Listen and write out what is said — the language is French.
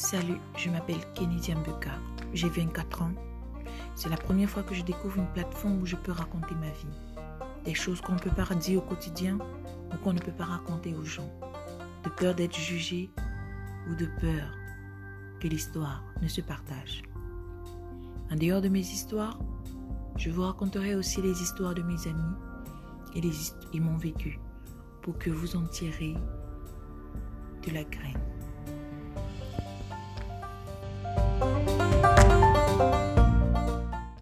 Salut, je m'appelle Kennedy Mbuka. J'ai 24 ans. C'est la première fois que je découvre une plateforme où je peux raconter ma vie. Des choses qu'on ne peut pas dire au quotidien ou qu'on ne peut pas raconter aux gens. De peur d'être jugé ou de peur que l'histoire ne se partage. En dehors de mes histoires, je vous raconterai aussi les histoires de mes amis et, les, et mon vécu pour que vous en tirez de la graine.